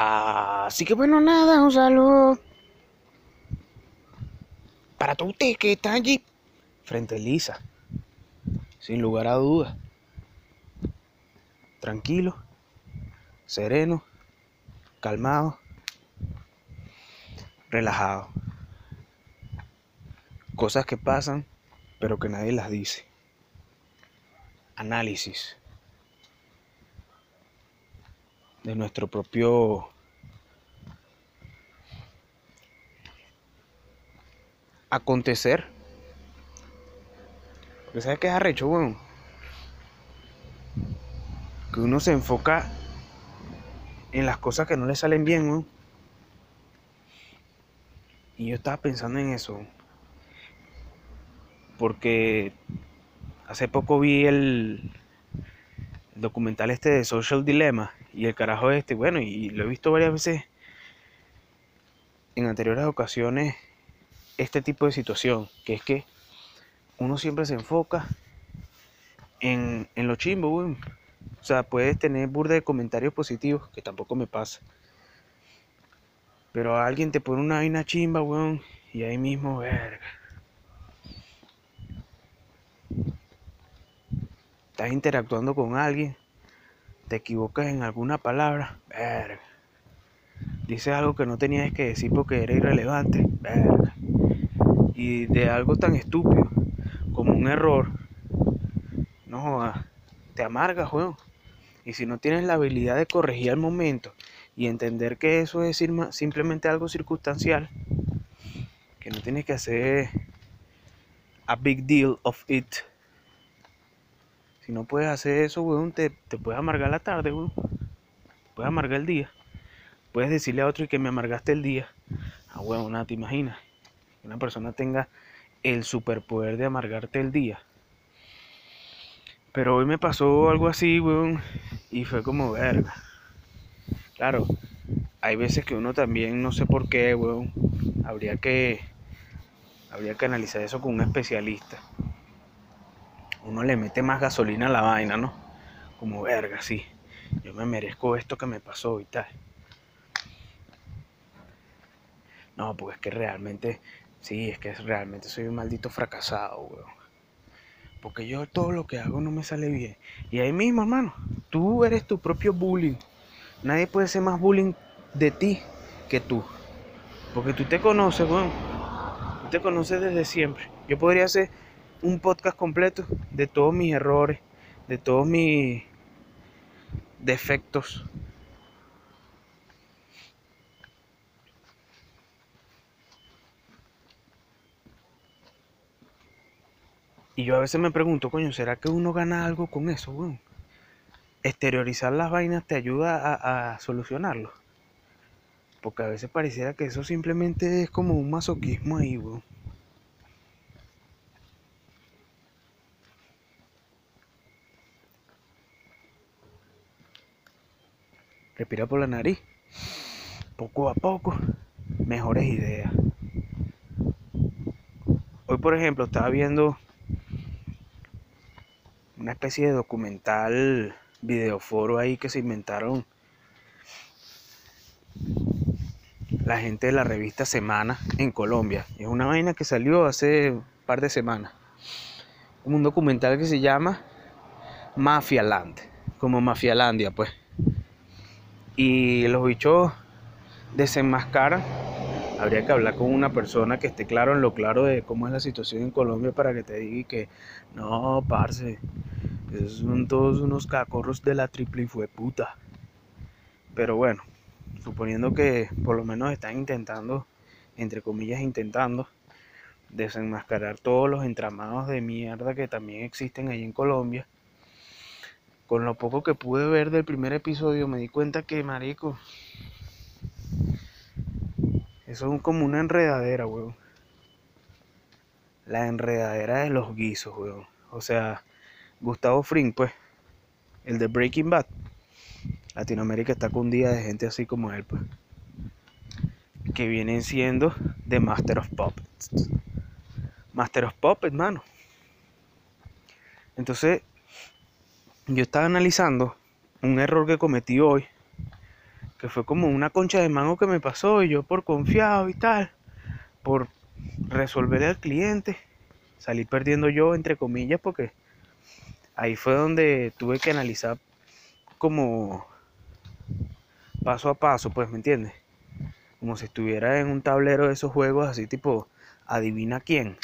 Así que bueno, nada, un saludo para todos ustedes que están allí frente a Lisa, sin lugar a dudas. Tranquilo, sereno, calmado, relajado. Cosas que pasan, pero que nadie las dice. Análisis de nuestro propio acontecer. Porque sabes que es arrecho, weón. Que uno se enfoca en las cosas que no le salen bien. Y yo estaba pensando en eso. Porque hace poco vi el, el documental este de Social Dilemma y el carajo este, bueno, y lo he visto varias veces en anteriores ocasiones este tipo de situación, que es que uno siempre se enfoca en, en lo chimbo, weón. O sea, puedes tener burda de comentarios positivos, que tampoco me pasa. Pero alguien te pone una vaina chimba, weón, y ahí mismo, verga. Estás interactuando con alguien, te equivocas en alguna palabra, verga. Dices algo que no tenías que decir porque era irrelevante, verga y de algo tan estúpido como un error, no te amarga, juego. Y si no tienes la habilidad de corregir al momento y entender que eso es simplemente algo circunstancial, que no tienes que hacer a big deal of it. Si no puedes hacer eso, weón, te, te puede amargar la tarde, weón. Te puede amargar el día. Puedes decirle a otro y que me amargaste el día. Ah, weón, nada, te imaginas una persona tenga el superpoder de amargarte el día. Pero hoy me pasó algo así, weón, y fue como verga. Claro, hay veces que uno también, no sé por qué, weón, habría que, habría que analizar eso con un especialista. Uno le mete más gasolina a la vaina, ¿no? Como verga, sí. Yo me merezco esto que me pasó y tal. No, porque es que realmente Sí, es que realmente soy un maldito fracasado, weón. Porque yo todo lo que hago no me sale bien. Y ahí mismo, hermano, tú eres tu propio bullying. Nadie puede ser más bullying de ti que tú. Porque tú te conoces, weón. Tú te conoces desde siempre. Yo podría hacer un podcast completo de todos mis errores, de todos mis defectos, Y yo a veces me pregunto, coño, ¿será que uno gana algo con eso, weón? Exteriorizar las vainas te ayuda a, solucionarlo. Porque a veces pareciera que eso simplemente es como un masoquismo ahí, weón. Respira por la nariz. Poco a poco, mejores ideas. Hoy, por ejemplo, estaba viendo una especie de documental videoforo ahí que se inventaron la gente de la revista Semana en Colombia. Es una vaina que salió hace un par de semanas. Un documental que se llama Mafia Land, como Mafialandia, pues. Y los bichos desenmascaran habría que hablar con una persona que esté claro en lo claro de cómo es la situación en Colombia para que te diga que no, parce, esos son todos unos cacorros de la triple y fue puta. Pero bueno, suponiendo que por lo menos están intentando, entre comillas, intentando desenmascarar todos los entramados de mierda que también existen ahí en Colombia. Con lo poco que pude ver del primer episodio me di cuenta que, marico, eso es como una enredadera, weón. La enredadera de los guisos, weón. O sea, Gustavo Fring, pues, el de Breaking Bad. Latinoamérica está día de gente así como él, pues. Que vienen siendo de Master of Puppets. Master of Puppets, mano. Entonces, yo estaba analizando un error que cometí hoy que fue como una concha de mango que me pasó y yo por confiado y tal, por resolver al cliente, salí perdiendo yo entre comillas porque ahí fue donde tuve que analizar como paso a paso, pues, ¿me entiendes? Como si estuviera en un tablero de esos juegos así tipo adivina quién.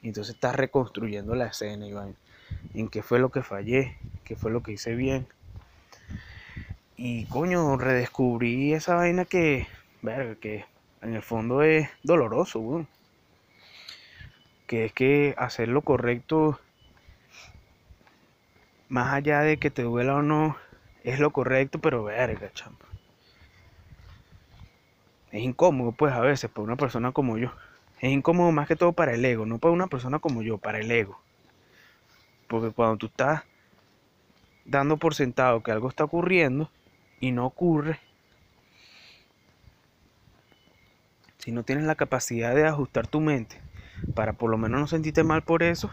Y entonces estás reconstruyendo la escena, Iván. En qué fue lo que fallé, qué fue lo que hice bien. Y coño, redescubrí esa vaina que, verga, que en el fondo es doloroso. Que es que hacer lo correcto, más allá de que te duela o no, es lo correcto, pero verga, champa. Es incómodo, pues, a veces, para una persona como yo. Es incómodo más que todo para el ego, no para una persona como yo, para el ego. Porque cuando tú estás dando por sentado que algo está ocurriendo y no ocurre, si no tienes la capacidad de ajustar tu mente para por lo menos no sentirte mal por eso,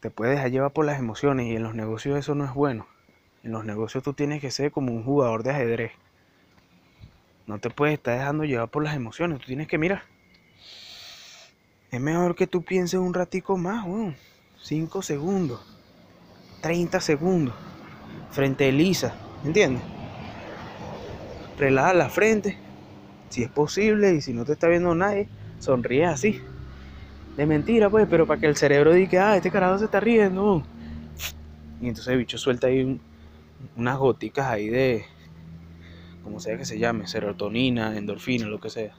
te puedes dejar llevar por las emociones y en los negocios eso no es bueno. En los negocios tú tienes que ser como un jugador de ajedrez. No te puedes estar dejando llevar por las emociones. Tú tienes que mirar. Es mejor que tú pienses un ratico más. 5 segundos. 30 segundos. Frente a Elisa. ¿Entiendes? Relaja la frente. Si es posible. Y si no te está viendo nadie, sonríe así. De mentira, pues, pero para que el cerebro diga, ah, este carajo se está riendo. Y entonces el bicho suelta ahí unas goticas ahí de, como sea que se llame, serotonina, endorfina, lo que sea.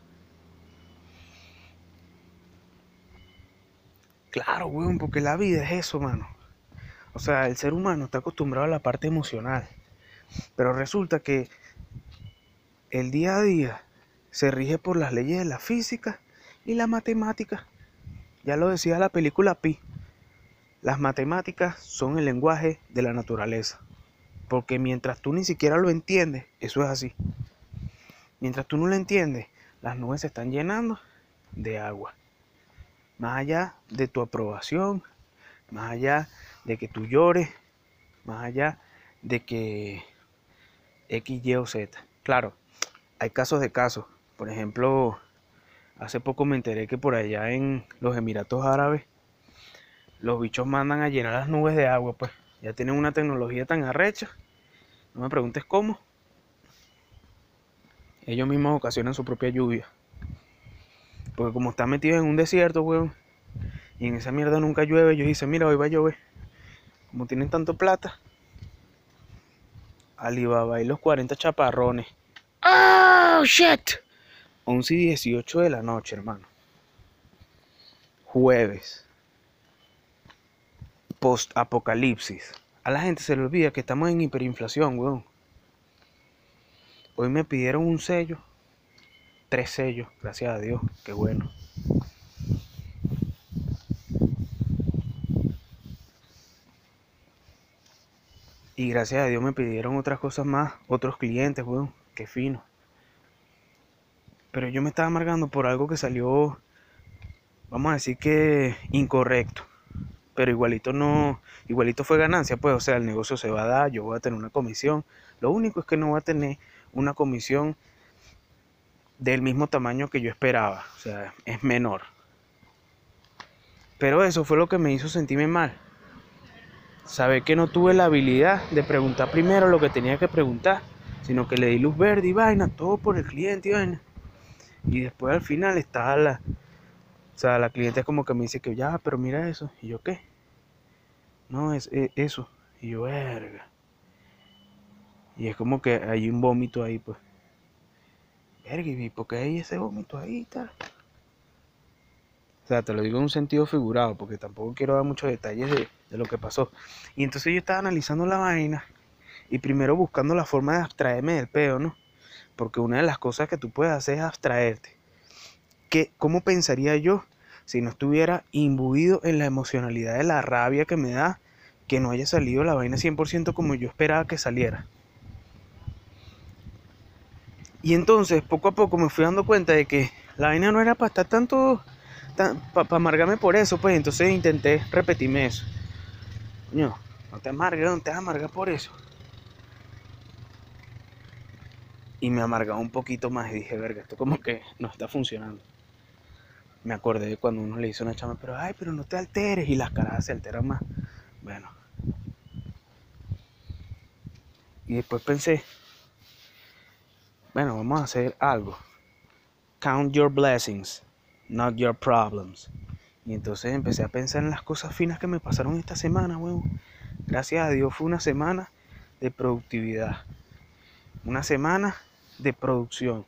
Claro, weón, porque la vida es eso, mano. O sea, el ser humano está acostumbrado a la parte emocional. Pero resulta que el día a día se rige por las leyes de la física y la matemática. Ya lo decía la película Pi. Las matemáticas son el lenguaje de la naturaleza. Porque mientras tú ni siquiera lo entiendes, eso es así. Mientras tú no lo entiendes, las nubes se están llenando de agua. Más allá de tu aprobación, más allá de que tú llores, más allá de que X, Y o Z. Claro, hay casos de casos. Por ejemplo, hace poco me enteré que por allá en los Emiratos Árabes los bichos mandan a llenar las nubes de agua, pues. Ya tienen una tecnología tan arrecha. No me preguntes cómo. Ellos mismos ocasionan su propia lluvia. Porque como están metidos en un desierto, weón. Y en esa mierda nunca llueve. Ellos dicen, mira, hoy va a llover. Como tienen tanto plata. Alibaba y los 40 chaparrones. ¡Oh, shit! 11 y 18 de la noche, hermano. Jueves post-apocalipsis. A la gente se le olvida que estamos en hiperinflación, weón. Hoy me pidieron un sello. Tres sellos, gracias a Dios. Qué bueno. Y gracias a Dios me pidieron otras cosas más, otros clientes, weón. Qué fino. Pero yo me estaba amargando por algo que salió, vamos a decir que incorrecto pero igualito no, igualito fue ganancia, pues, o sea, el negocio se va a dar, yo voy a tener una comisión. Lo único es que no voy a tener una comisión del mismo tamaño que yo esperaba, o sea, es menor. Pero eso fue lo que me hizo sentirme mal. Saber que no tuve la habilidad de preguntar primero lo que tenía que preguntar, sino que le di luz verde y vaina, todo por el cliente y vaina. Y después al final estaba la, o sea, la cliente como que me dice que ya, pero mira eso. ¿Y yo qué? No, es, e, eso. Y yo, verga. Y es como que hay un vómito ahí, pues. Verga, ¿y por qué hay ese vómito ahí y? O sea, te lo digo en un sentido figurado, porque tampoco quiero dar muchos detalles de, lo que pasó. Y entonces yo estaba analizando la vaina y primero buscando la forma de abstraerme del pedo, ¿no? Porque una de las cosas que tú puedes hacer es abstraerte. ¿Qué, ¿Cómo pensaría yo si no estuviera imbuido en la emocionalidad de la rabia que me da que no haya salido la vaina 100% como yo esperaba que saliera. Y entonces, poco a poco me fui dando cuenta de que la vaina no era para estar tanto, para amargarme por eso, pues entonces intenté repetirme eso. No, no te amargues, no te amargas por eso. Y me amargaba un poquito más y dije, verga, esto como que no está funcionando. Me acordé de cuando uno le hizo una chama, pero ay, pero no te alteres y las caras se alteran más. Bueno. Y después pensé, bueno, vamos a hacer algo. Count your blessings, not your problems. Y entonces empecé a pensar en las cosas finas que me pasaron esta semana, weón. Gracias a Dios fue una semana de productividad. Una semana de producción.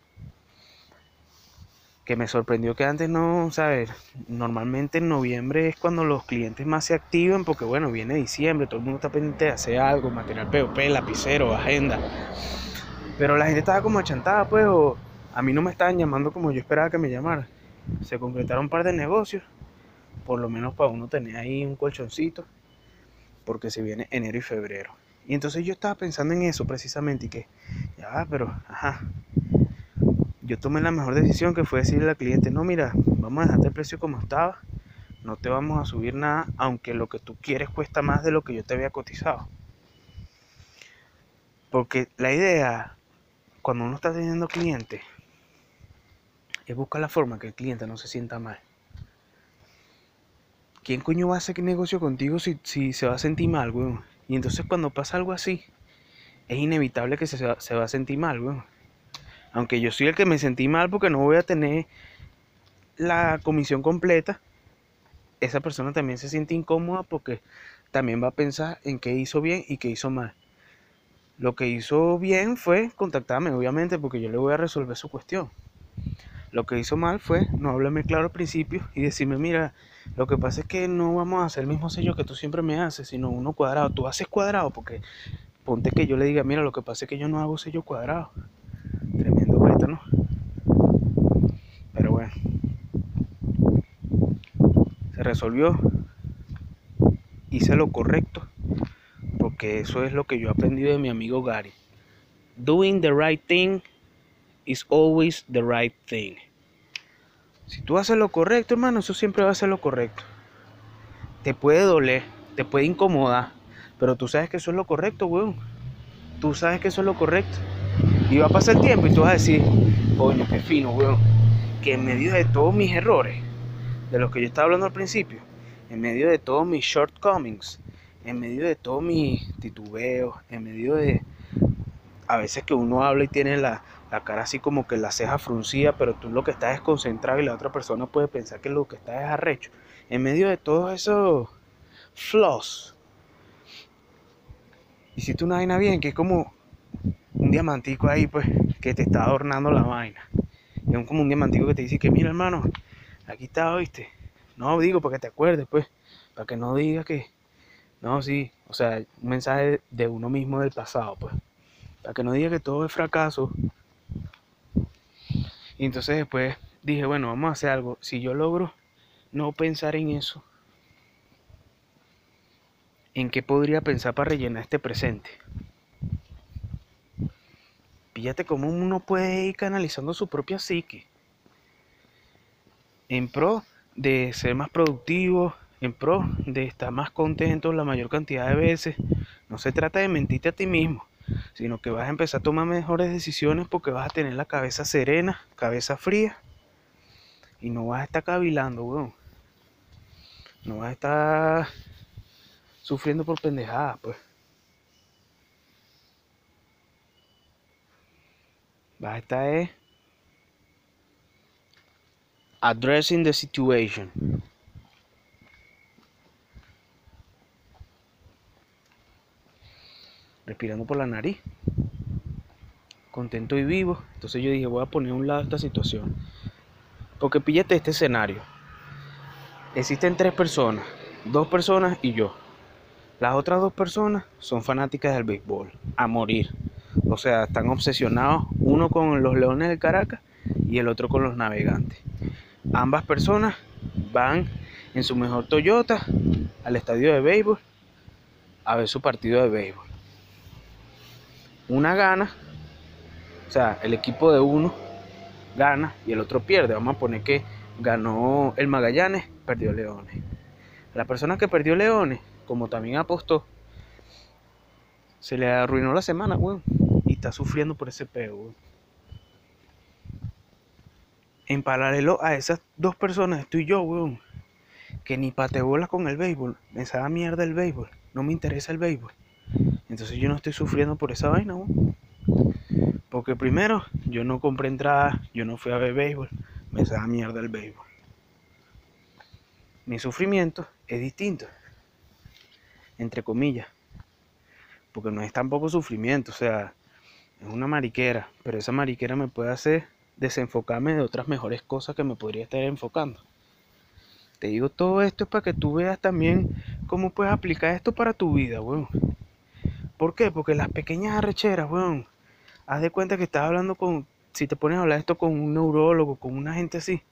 Que me sorprendió que antes no, ¿sabes? Normalmente en noviembre es cuando los clientes más se activan porque, bueno, viene diciembre, todo el mundo está pendiente de hacer algo, material POP, lapicero, agenda. Pero la gente estaba como achantada, pues, o a mí no me estaban llamando como yo esperaba que me llamaran. Se concretaron un par de negocios, por lo menos para uno tener ahí un colchoncito, porque se viene enero y febrero. Y entonces yo estaba pensando en eso precisamente y que, ya, pero, ajá, yo tomé la mejor decisión que fue decirle al cliente, no, mira, vamos a dejarte el precio como estaba, no te vamos a subir nada, aunque lo que tú quieres cuesta más de lo que yo te había cotizado. Porque la idea cuando uno está teniendo clientes, es buscar la forma que el cliente no se sienta mal. ¿Quién coño va a hacer negocio contigo si, si se va a sentir mal, weón? Y entonces cuando pasa algo así, es inevitable que se, se va a sentir mal, weón. Aunque yo soy el que me sentí mal porque no voy a tener la comisión completa, esa persona también se siente incómoda porque también va a pensar en qué hizo bien y qué hizo mal. Lo que hizo bien fue contactarme, obviamente, porque yo le voy a resolver su cuestión. Lo que hizo mal fue no hablarme claro al principio y decirme, mira, lo que pasa es que no vamos a hacer el mismo sello que tú siempre me haces, sino uno cuadrado. Tú haces cuadrado porque ponte que yo le diga, mira, lo que pasa es que yo no hago sello cuadrado. Tremendo beta, ¿no? Pero bueno. Se resolvió. Hice lo correcto eso es lo que yo he aprendido de mi amigo Gary. Doing the right thing is always the right thing. Si tú haces lo correcto, hermano, eso siempre va a ser lo correcto. Te puede doler, te puede incomodar, pero tú sabes que eso es lo correcto, weón. Tú sabes que eso es lo correcto. Y va a pasar el tiempo y tú vas a decir, coño, qué fino, weón. Que en medio de todos mis errores, de los que yo estaba hablando al principio, en medio de todos mis shortcomings, en medio de todo mi titubeo, en medio de a veces que uno habla y tiene la, cara así como que la ceja fruncida, pero tú lo que estás es concentrado y la otra persona puede pensar que lo que está es arrecho. En medio de todos esos flaws, hiciste una vaina bien, que es como un diamantico ahí, pues, que te está adornando la vaina. Es como un diamantico que te dice que, mira, hermano, aquí está, ¿viste? No digo para que te acuerdes, pues, para que no digas que, no, sí, o sea, un mensaje de uno mismo del pasado, pues. Para que no diga que todo es fracaso. Y entonces después dije, bueno, vamos a hacer algo. Si yo logro no pensar en eso, ¿en qué podría pensar para rellenar este presente? Píllate cómo uno puede ir canalizando su propia psique en pro de ser más productivo, en pro de estar más contento la mayor cantidad de veces. No se trata de mentirte a ti mismo, sino que vas a empezar a tomar mejores decisiones porque vas a tener la cabeza serena, cabeza fría y no vas a estar cavilando, weón. No vas a estar sufriendo por pendejadas, pues. Vas a estar eh, addressing the situation. Respirando por la nariz, contento y vivo. Entonces yo dije, voy a poner a un lado esta situación. Porque píllate este escenario. Existen tres personas, dos personas y yo. Las otras dos personas son fanáticas del béisbol, a morir. O sea, están obsesionados, uno con los Leones del Caracas y el otro con los Navegantes. Ambas personas van en su mejor Toyota al estadio de béisbol a ver su partido de béisbol una gana, o sea, el equipo de uno gana y el otro pierde. Vamos a poner que ganó el Magallanes, perdió Leones. La persona que perdió Leones, como también apostó, se le arruinó la semana, weón. Y está sufriendo por ese peo, weón. en paralelo a esas dos personas estoy yo, weón. Que ni patebolas con el béisbol. Me sabe mierda el béisbol. No me interesa el béisbol. Entonces yo no estoy sufriendo por esa vaina, weón. Porque primero, yo no compré entrada, yo no fui a ver béisbol. Me sabe mierda el béisbol. Mi sufrimiento es distinto. Entre comillas. Porque no es tampoco sufrimiento, o sea, es una mariquera. Pero esa mariquera me puede hacer desenfocarme de otras mejores cosas que me podría estar enfocando. Te digo todo esto es para que tú veas también cómo puedes aplicar esto para tu vida, weón. ¿Por qué? Porque las pequeñas arrecheras, weón. Haz de cuenta que estás hablando con, si te pones a hablar esto con un neurólogo, con una gente así.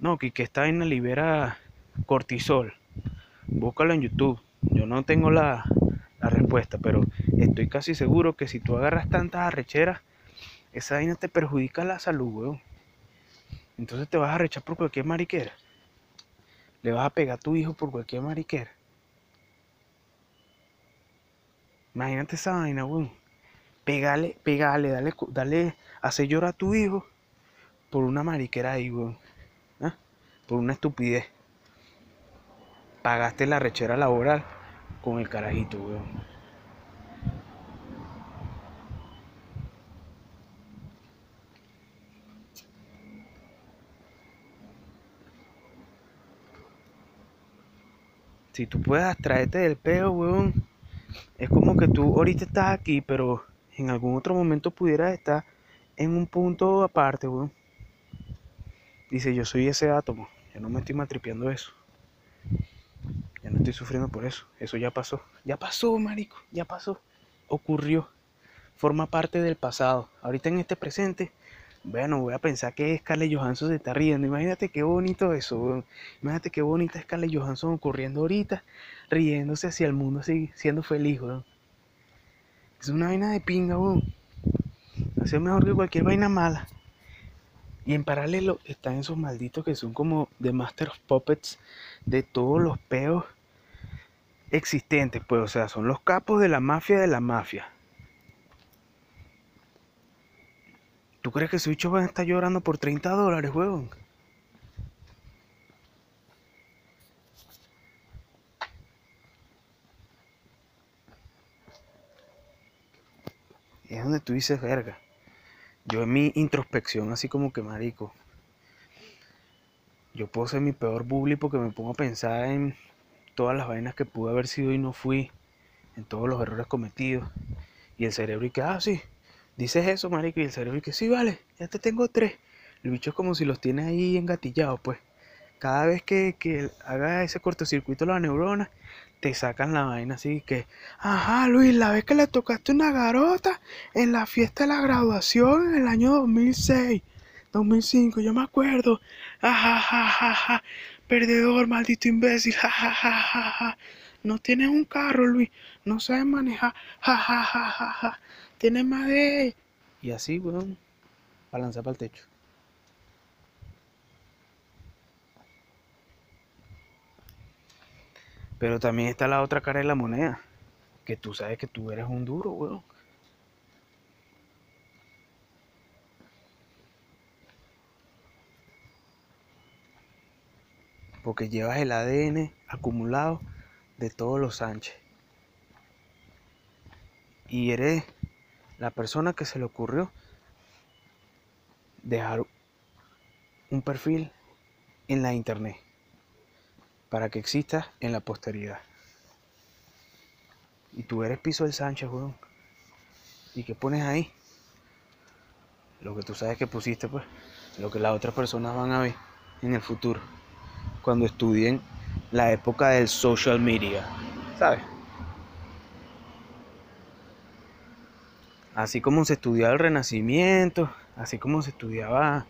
No, que, que esta vaina libera cortisol. Búscalo en YouTube. Yo no tengo la, la respuesta, pero estoy casi seguro que si tú agarras tantas arrecheras, esa vaina te perjudica la salud, weón. Entonces te vas a rechar por cualquier mariquera. Le vas a pegar a tu hijo por cualquier mariquera. Imagínate esa vaina, weón. Pegale, pegale, dale, dale, hace llorar a tu hijo por una mariquera ahí, weón. ¿Ah? Por una estupidez. Pagaste la rechera laboral con el carajito, weón. si tú puedes abstraerte del peo, weón, es como que tú ahorita estás aquí, pero en algún otro momento pudieras estar en un punto aparte, weón. Dice, yo soy ese átomo, ya no me estoy matripeando eso. Ya no estoy sufriendo por eso, eso ya pasó. Ya pasó, marico, ya pasó. Ocurrió. Forma parte del pasado. Ahorita en este presente bueno, voy a pensar que Scarlett Johansson se está riendo. Imagínate qué bonito eso, Imagínate qué bonita Scarlett Johansson ocurriendo ahorita, riéndose hacia el mundo, así, siendo feliz. Es una vaina de pinga, weón. Hace mejor que cualquier vaina mala. Y en paralelo están esos malditos que son como The Master of Puppets de todos los peos existentes, pues, o sea, son los capos de la mafia de la mafia. ¿Tú crees que bicho va a estar llorando por 30 dólares, huevón? es donde tú dices, verga. Yo en mi introspección, así como que marico. Yo puedo ser mi peor bully porque me pongo a pensar en todas las vainas que pude haber sido y no fui. En todos los errores cometidos. Y el cerebro y que, ah, sí, Dices eso, marico, y el cerebro que sí, vale, ya te tengo tres. El es como si los tiene ahí engatillados, pues. Cada vez que, que haga ese cortocircuito la neurona, te sacan la vaina así que, ajá, Luis, la vez que le tocaste una garota en la fiesta de la graduación en el año 2006, 2005, yo me acuerdo. Ajá, ajá, ajá, perdedor, maldito imbécil, jajajaja. No tienes un carro, Luis, no sabes manejar, jajajaja tienes más de... Y así, weón, balanza para el techo. Pero también está la otra cara de la moneda. Que tú sabes que tú eres un duro, weón. Porque llevas el ADN acumulado de todos los Sánchez. Y eres la persona que se le ocurrió dejar un perfil en la internet para que exista en la posteridad. Y tú eres Piso del Sánchez, weón. ¿Y qué pones ahí? Lo que tú sabes que pusiste, pues. Lo que las otras personas van a ver en el futuro. Cuando estudien la época del social media. ¿Sabes? así como se estudiaba el Renacimiento, así como se estudiaba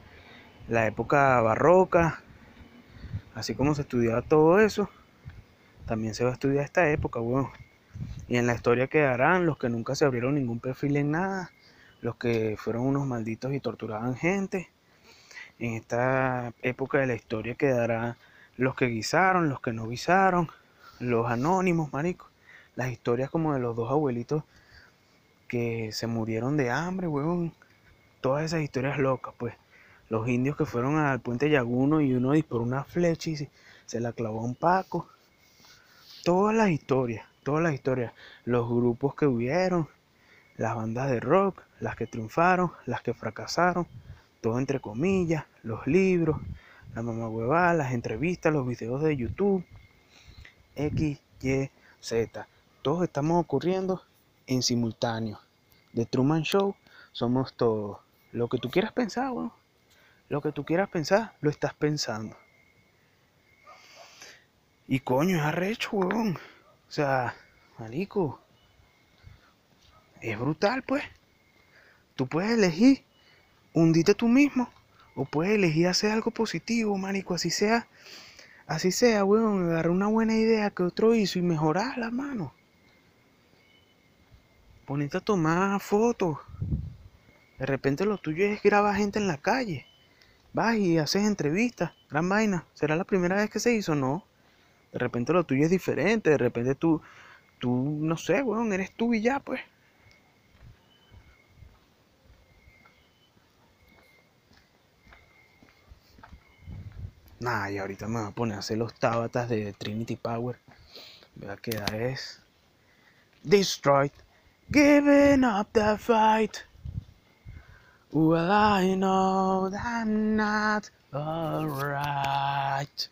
la época barroca, así como se estudiaba todo eso, también se va a estudiar esta época, bueno. Y en la historia quedarán los que nunca se abrieron ningún perfil en nada, los que fueron unos malditos y torturaban gente. En esta época de la historia quedarán los que guisaron, los que no guisaron, los anónimos, marico. Las historias como de los dos abuelitos que se murieron de hambre, weón. Todas esas historias locas, pues. los indios que fueron al puente Yaguno y uno disparó una flecha y se, la clavó a un Paco. Todas las historias, todas las historias. Los grupos que hubieron, las bandas de rock, las que triunfaron, las que fracasaron, todo entre comillas, los libros, la mamá huevada, las entrevistas, los videos de YouTube, X, Y, Z. Todos estamos ocurriendo en simultáneo. The Truman Show somos todos. Lo que tú quieras pensar, bueno, lo que tú quieras pensar, lo estás pensando. Y coño, es arrecho, weón. O sea, marico. Es brutal, pues. Tú puedes elegir hundite tú mismo. O puedes elegir hacer algo positivo, marico. Así sea. Así sea, weón. Agarrar una buena idea que otro hizo y mejorarla, mano. Ponete a tomar fotos. De repente lo tuyo es grabar gente en la calle vas y haces entrevistas, gran vaina. ¿Será la primera vez que se hizo? No. De repente lo tuyo es diferente, de repente tú, tú, no sé, weón, eres tú y ya, pues. Nah, y ahorita me voy a poner a hacer los tabatas de Trinity Power. Vea que es Destroyed, giving up the fight. Well, I know that I'm not alright.